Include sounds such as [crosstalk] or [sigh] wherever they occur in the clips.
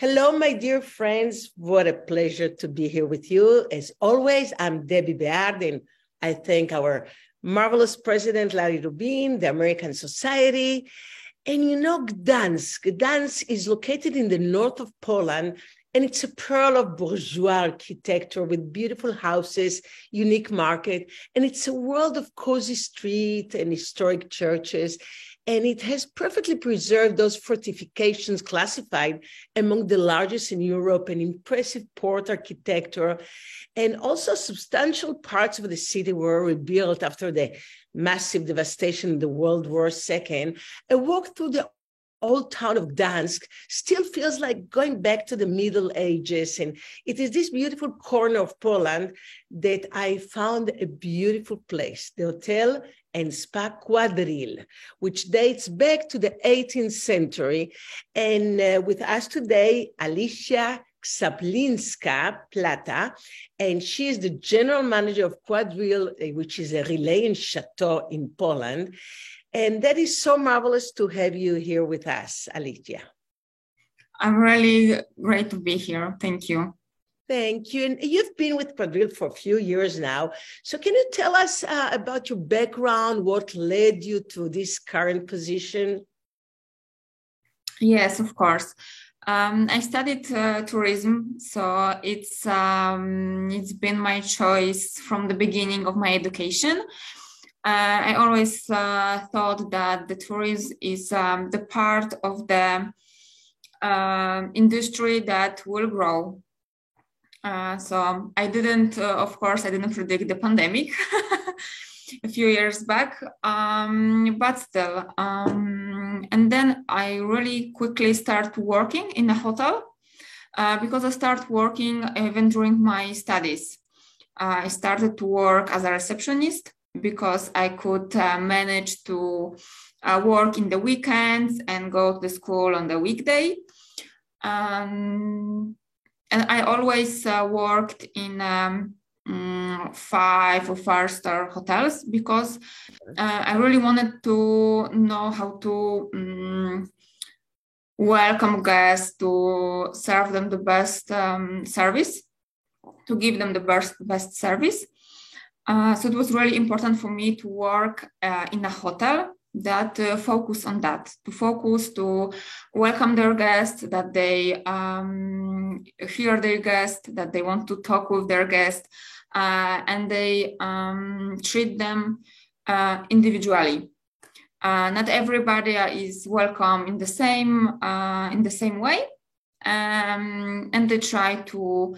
Hello, my dear friends. What a pleasure to be here with you. As always, I'm Deby Beard, and I thank our marvelous president, Larry Rubin, the American Society. And you know, Gdansk, Gdansk is located in the north of Poland, and it's a pearl of bourgeois architecture with beautiful houses, unique market, and it's a world of cozy street and historic churches and it has perfectly preserved those fortifications classified among the largest in Europe, an impressive port architecture, and also substantial parts of the city were rebuilt after the massive devastation in the World War II. A walk through the old town of Gdansk still feels like going back to the Middle Ages. And it is this beautiful corner of Poland that I found a beautiful place. The hotel and Spa Quadrille, which dates back to the 18th century. And uh, with us today, Alicia Czaplinska Plata, and she is the general manager of Quadrille, uh, which is a Relais and Chateau in Poland. And that is so marvelous to have you here with us, Alicia. I'm really great to be here. Thank you. Thank you. And you've been with Quadrille for a few years now. So, can you tell us uh, about your background? What led you to this current position? Yes, of course. Um, I studied uh, tourism, so it's um, it's been my choice from the beginning of my education. Uh, I always uh, thought that the tourism is um, the part of the uh, industry that will grow uh, so I didn't, uh, of course, I didn't predict the pandemic [laughs] a few years back, um, but still. Um, and then I really quickly start working in a hotel uh, because I start working even during my studies. I started to work as a receptionist because I could uh, manage to uh, work in the weekends and go to the school on the weekday. Um, and I always uh, worked in um, um, five or five star hotels because uh, I really wanted to know how to um, welcome guests, to serve them the best um, service, to give them the best best service. Uh, so it was really important for me to work uh, in a hotel that uh, focus on that to focus to welcome their guests that they um, hear their guests that they want to talk with their guests uh, and they um, treat them uh, individually. Uh, not everybody is welcome in the same uh, in the same way um, and they try to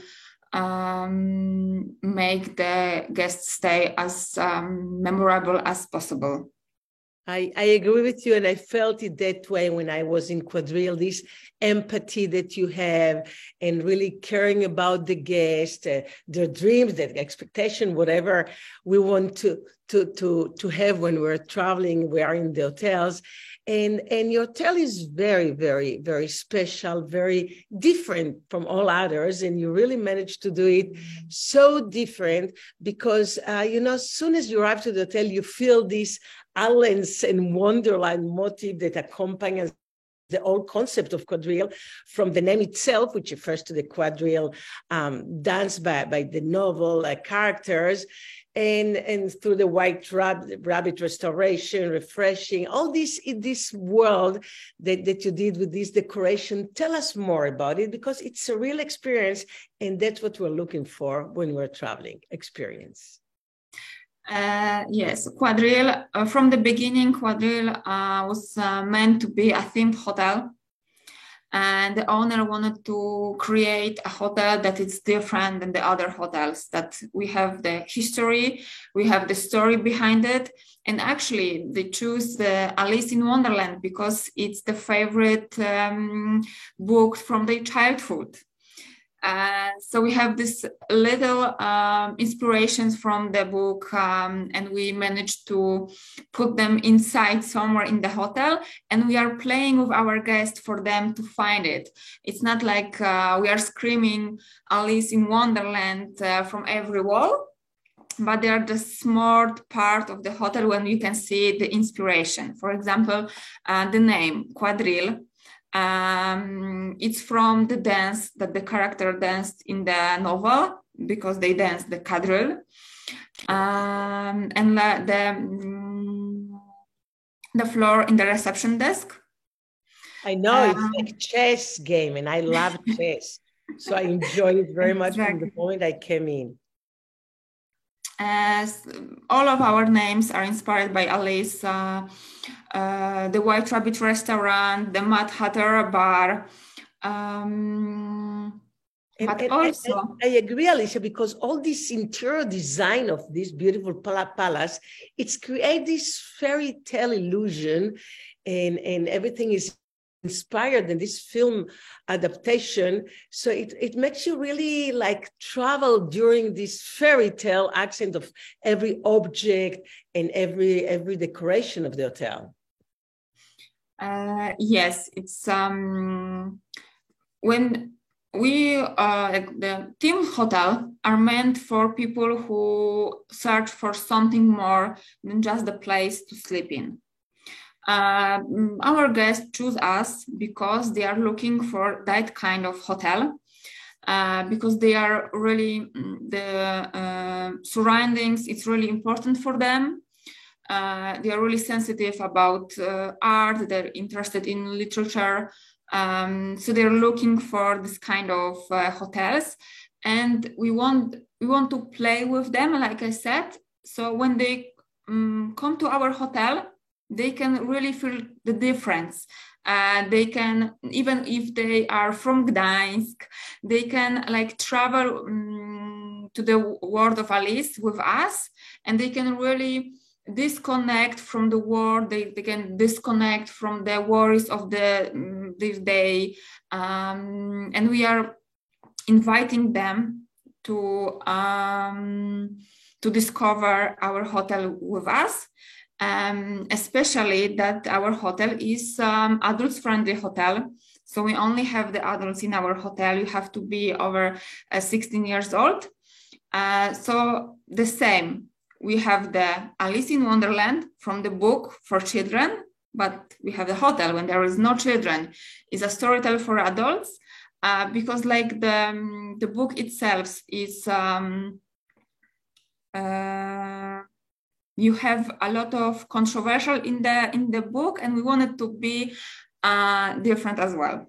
um, make the guest stay as um, memorable as possible I, I agree with you, and I felt it that way when I was in Quadrille. This empathy that you have, and really caring about the guest, uh, their dreams, their expectation, whatever we want to to to to have when we're traveling, we are in the hotels, and and your hotel is very very very special, very different from all others, and you really managed to do it so different because uh, you know, as soon as you arrive to the hotel, you feel this Alice and Wonderland motif that accompanies the whole concept of quadrille from the name itself, which refers to the quadrille um, dance by, by the novel uh, characters, and, and through the white rabbit, rabbit restoration, refreshing, all this in this world that, that you did with this decoration. Tell us more about it because it's a real experience, and that's what we're looking for when we're traveling experience. Uh, yes, Quadrille, uh, from the beginning, Quadrille uh, was uh, meant to be a themed hotel. And the owner wanted to create a hotel that is different than the other hotels, that we have the history, we have the story behind it. And actually, they choose the Alice in Wonderland because it's the favorite um, book from their childhood. Uh, so we have this little um, inspirations from the book um, and we managed to put them inside somewhere in the hotel and we are playing with our guests for them to find it. It's not like uh, we are screaming alice in wonderland uh, from every wall but they are the smart part of the hotel when you can see the inspiration. For example uh, the name quadrille Um, it's from the dance that the character danced in the novel because they danced the quadrille. Um, and the, the, mm, the floor in the reception desk. I know it's um, like chess game, and I love [laughs] chess, so I enjoyed it very much exactly. from the moment I came in. As all of our names are inspired by Alice, uh, the White Rabbit restaurant, the Mad Hatter bar. Um, and, but and, also, I, I, agree, Alicia, because all this interior design of this beautiful palace, it's create this fairy tale illusion, and and everything is inspired in this film adaptation. So it, it makes you really like travel during this fairy tale accent of every object and every every decoration of the hotel. Uh, yes, it's um when we uh, the team hotel are meant for people who search for something more than just the place to sleep in our guests choose us because they are looking for that kind of hotel uh, because they are really mm, the uh, surroundings it's really important for them. Uh, they are really sensitive about uh, art they're interested in literature um, so they're looking for this kind of uh, hotels. And we want we want to play with them like i said. So when they um, come to our hotel they can really feel the difference. Uh, they can even if they are from Gdańsk, they can like travel um, to the world of Alice with us, and they can really disconnect from the world. They, they can disconnect from the worries of the um, this day, um, and we are inviting them to um, to discover our hotel with us um, especially that our hotel is um, adults friendly hotel. So we only have the adults in our hotel. You have to be over uh, 16 years old. Uh, so the same, we have the Alice in Wonderland from the book for children, but we have the hotel when there is no children. Is a storytell for adults uh, because like the um, the book itself is um, uh, you have a lot of controversial in the in the book and we wanted to be uh, different as well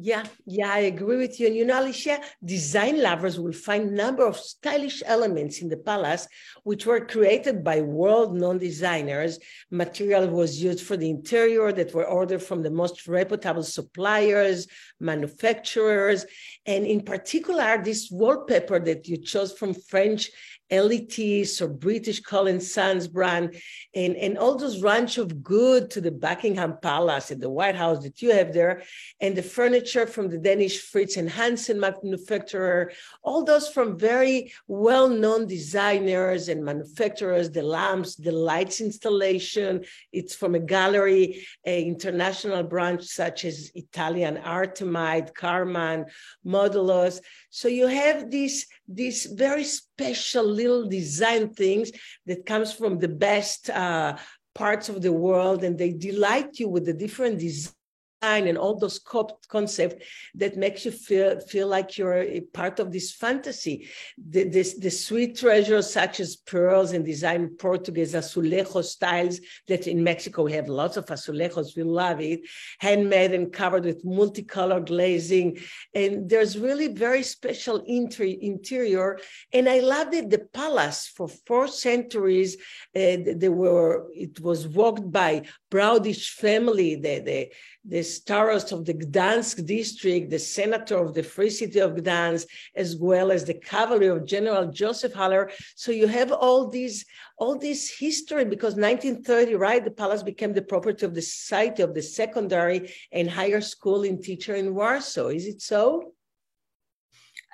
yeah, yeah, I agree with you. And you know, Alicia, design lovers will find number of stylish elements in the palace, which were created by world-known designers. Material was used for the interior that were ordered from the most reputable suppliers, manufacturers, and in particular, this wallpaper that you chose from French Elitis or British Cole & Sons brand, and, and all those range of good to the Buckingham Palace and the White House that you have there, and the furniture from the Danish Fritz and Hansen manufacturer, all those from very well-known designers and manufacturers, the lamps, the lights installation, it's from a gallery, a international branch such as Italian Artemide, Karman, Modulos. So you have this, this very special little design things that comes from the best uh, parts of the world and they delight you with the different design and all those concepts that makes you feel feel like you're a part of this fantasy. The, this, the sweet treasures such as pearls and design Portuguese azulejo styles that in Mexico we have lots of azulejos. We love it, handmade and covered with multicolored glazing, and there's really very special inter- interior. And I loved that the palace for four centuries. Uh, they were it was walked by Braudish family. The, the the starost of the Gdansk district, the senator of the Free City of Gdansk, as well as the cavalry of General Joseph Haller. So you have all these, all this history because 1930, right, the palace became the property of the Society of the Secondary and Higher School in Teacher in Warsaw. Is it so?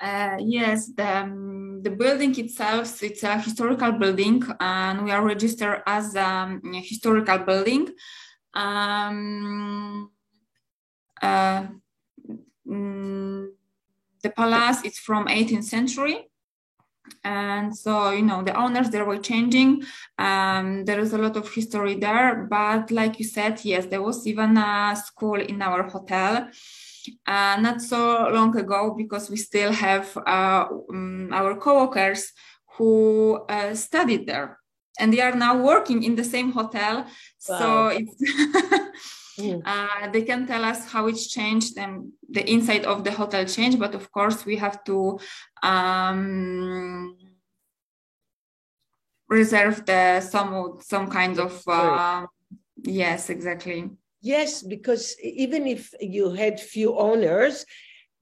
Uh, yes, the, um, the building itself, it's a historical building and we are registered as um, a historical building. Um, uh, mm, the palace is from 18th century. and so you know the owners they were changing um, there is a lot of history there but like you said yes there was even a school in our hotel uh, not so long ago because we still have uh, um, our co-workers who uh, studied there and they are now working in the same hotel wow. so it's [laughs] mm. uh, they can tell us how it's changed and the inside of the hotel changed but of course we have to um, reserve the some some kind of uh, yes exactly yes because even if you had few owners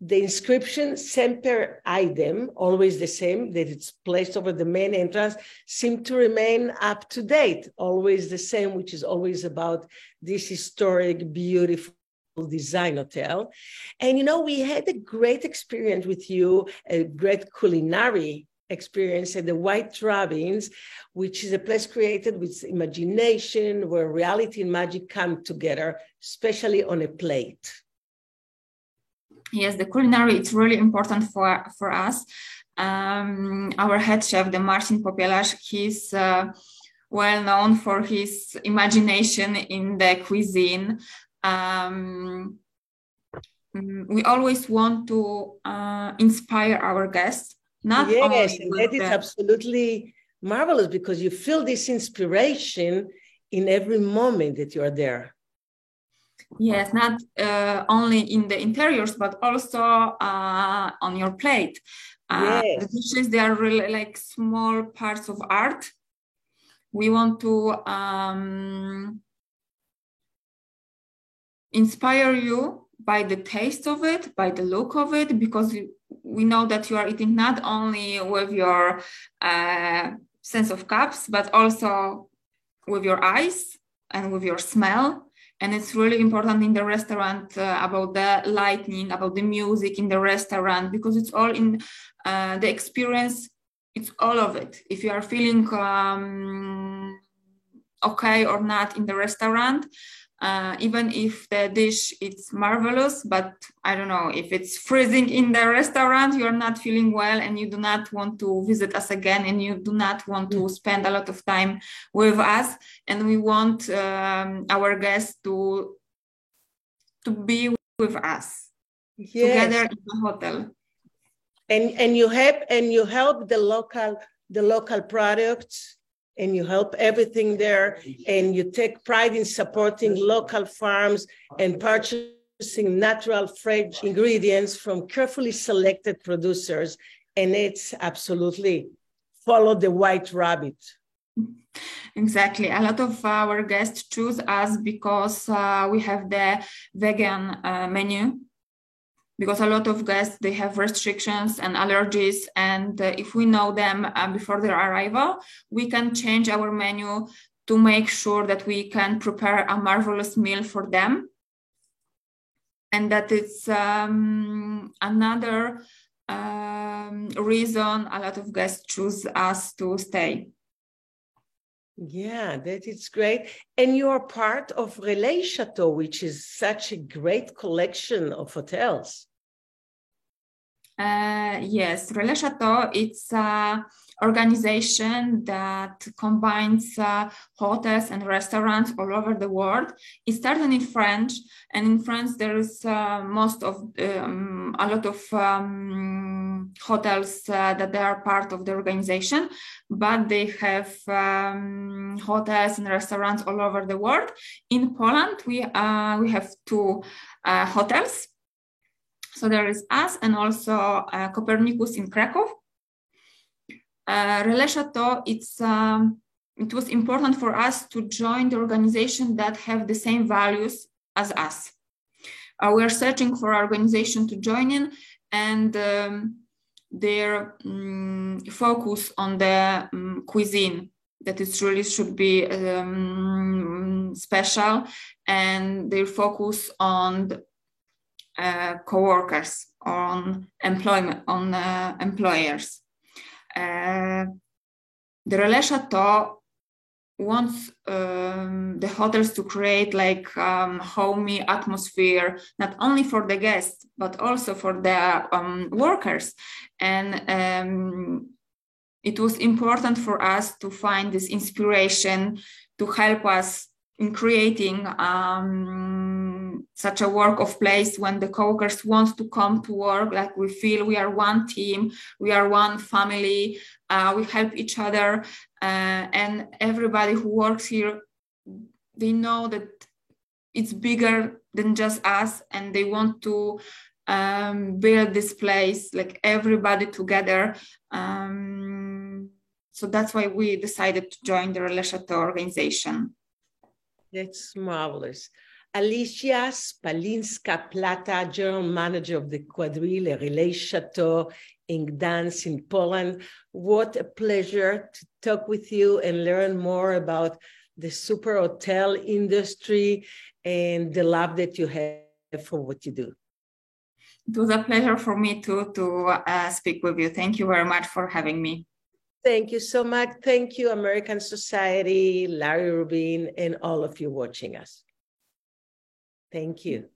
the inscription semper idem always the same that it's placed over the main entrance seem to remain up to date always the same which is always about this historic beautiful design hotel. And you know we had a great experience with you a great culinary experience at the White Rabbits, which is a place created with imagination, where reality and magic come together, especially on a plate. Yes, the culinary it's really important for for us. Um, our head chef, the Martin Popielash, he's uh, well known for his imagination in the cuisine. Um, we always want to uh, inspire our guests not yes, and that is absolutely marvelous because you feel this inspiration in every moment that you are there. Yes, not uh, only in the interiors, but also uh, on your plate. Uh, yes. The dishes, they are really like small parts of art. We want to um, inspire you by the taste of it, by the look of it, because we know that you are eating not only with your uh, sense of cups, but also with your eyes and with your smell. And it's really important in the restaurant uh, about the lighting, about the music in the restaurant, because it's all in uh, the experience. It's all of it. If you are feeling um, okay or not in the restaurant, uh, even if the dish is marvelous but i don't know if it's freezing in the restaurant you're not feeling well and you do not want to visit us again and you do not want to spend a lot of time with us. And we want um, our guests to to be with us yes. together in the hotel. And and you help and you help the local the local products and you help everything there and you take pride in supporting local farms and purchasing natural fresh ingredients from carefully selected producers and it's absolutely follow the white rabbit. Exactly. A lot of our guests choose us because uh, we have the vegan uh, menu because a lot of guests they have restrictions and allergies and uh, if we know them uh, before their arrival we can change our menu to make sure that we can prepare a marvelous meal for them. And that it's um, another um, reason a lot of guests choose us to stay yeah, that is great. And you are part of Relais Chateau, which is such a great collection of hotels. Uh, yes, Relais Chateau, it's an organization that combines uh, hotels and restaurants all over the world. It started in French, and in France there is uh, most of um, a lot of um, hotels uh, that they are part of the organization, but they have um, hotels and restaurants all over the world. In Poland, we uh, we have two uh, hotels so there is us and also uh, Copernicus in Krakow. Uh, Chateau, it's, um, it was important for us to join the organization that have the same values as us. Uh, we are searching for an organization to join in and um, their um, focus on the um, cuisine that it really should be um, special and their focus on uh, co-workers on employment on uh, employers. Uh, the Relais Chateau wants um, the hotels to create like um, homey atmosphere not only for the guests but also for the um, workers. And um, it was important for us to find this inspiration to help us in creating such a work of place when the co-workers want to come to work like we feel we are one team we are one family uh, we help each other uh, and everybody who works here they know that it's bigger than just us and they want to um, build this place like everybody together um, so that's why we decided to join the chateau organization. That's marvelous alicia Czaplinska plata general manager of the quadrille relais chateau in Gdansk in Poland. What a pleasure to talk with you and learn more about the super hotel industry and the love that you have for what you do. It was a pleasure for me to, to uh, speak with you. Thank you very much for having me. Thank you so much. Thank you, American Society, Larry Rubin, and all of you watching us. Thank you.